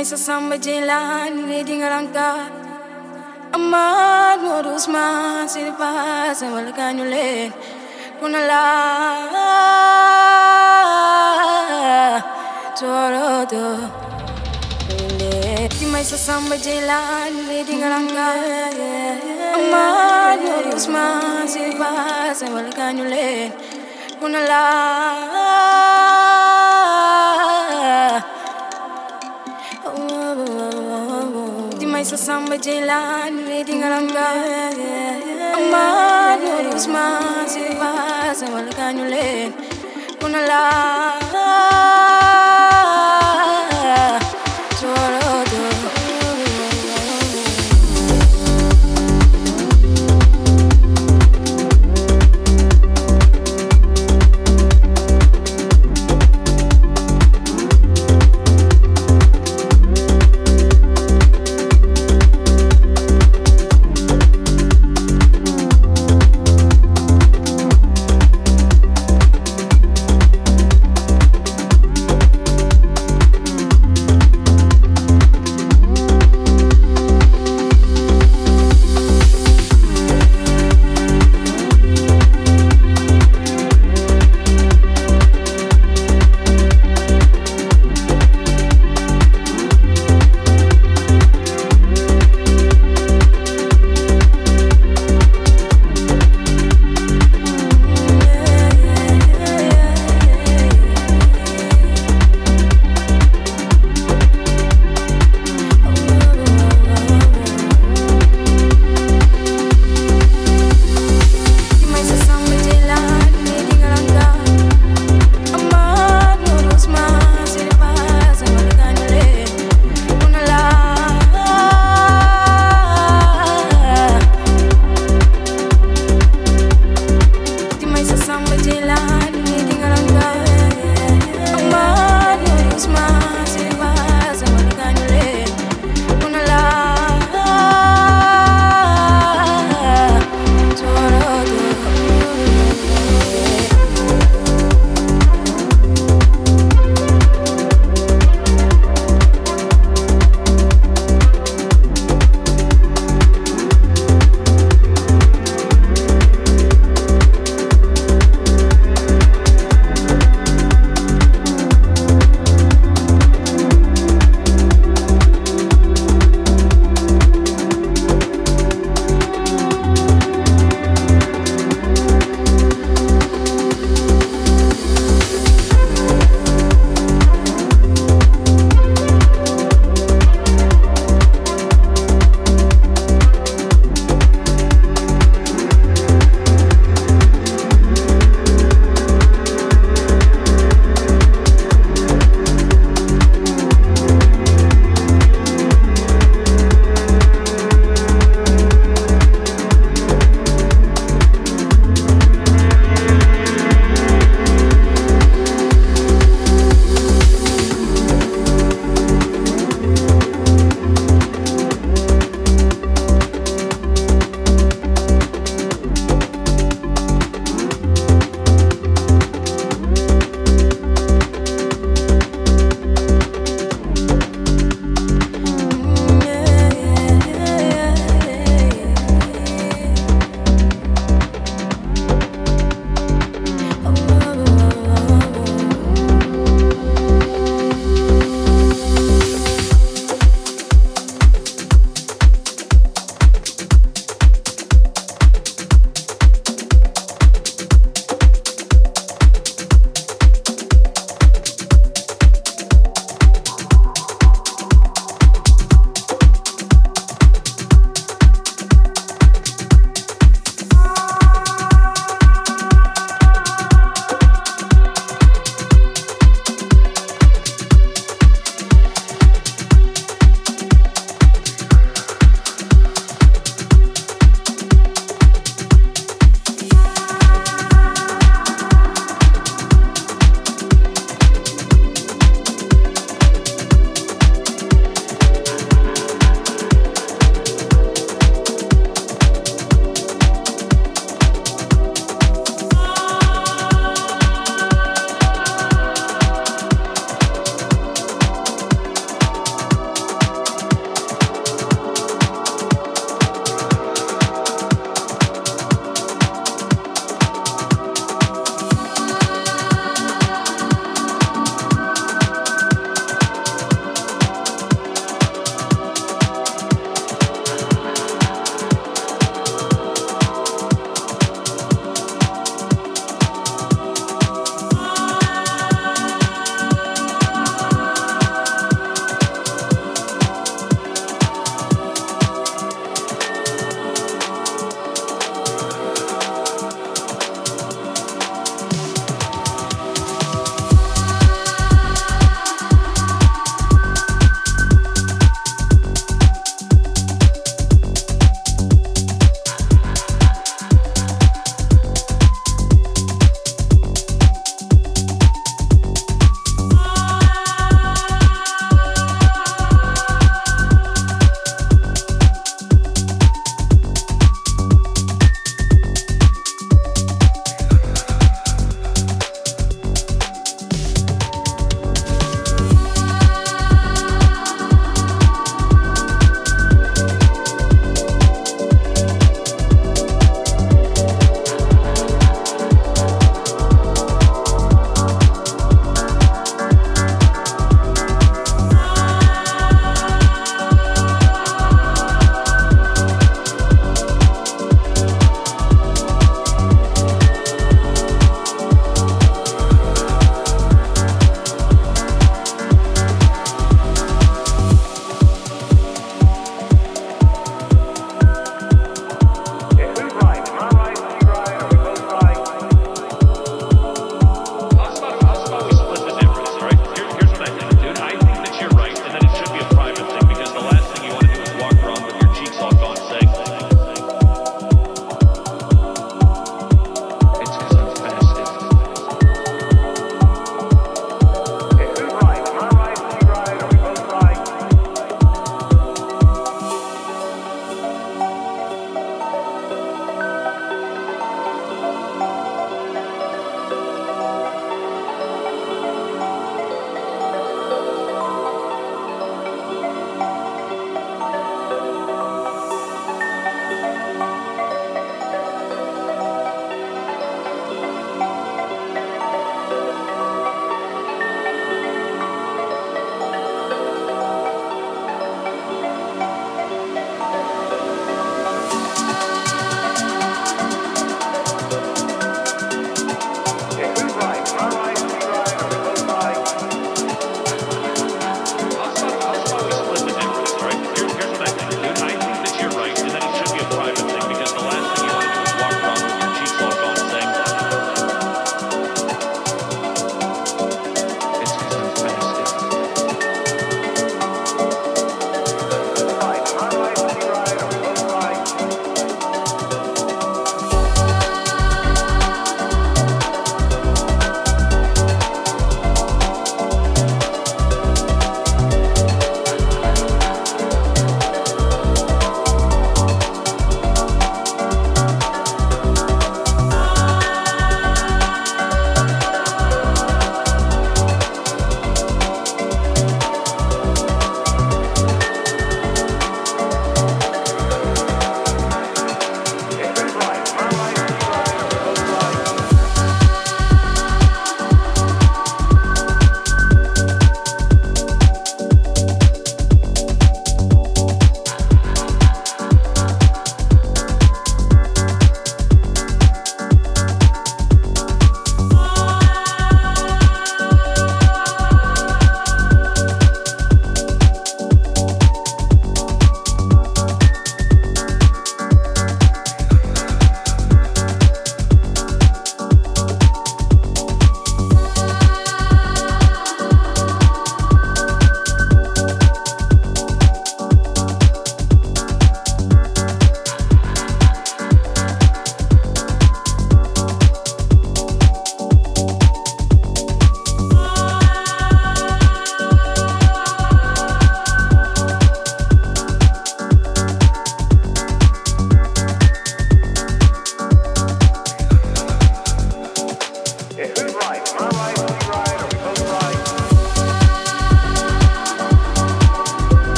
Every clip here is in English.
maisa samba jilani ne dingalanga amad mod usman siri sa wal kanyule kunala torodo Di maisa samba jilani ne dingalanga amad mod usman siri sa wal kanyule kunala maisha samba jilani reading alanga amani usmazi vaza walakanyuleni kuna la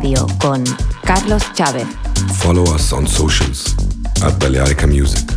Radio con Carlos Chávez. Follow us on socials at Balearica Music.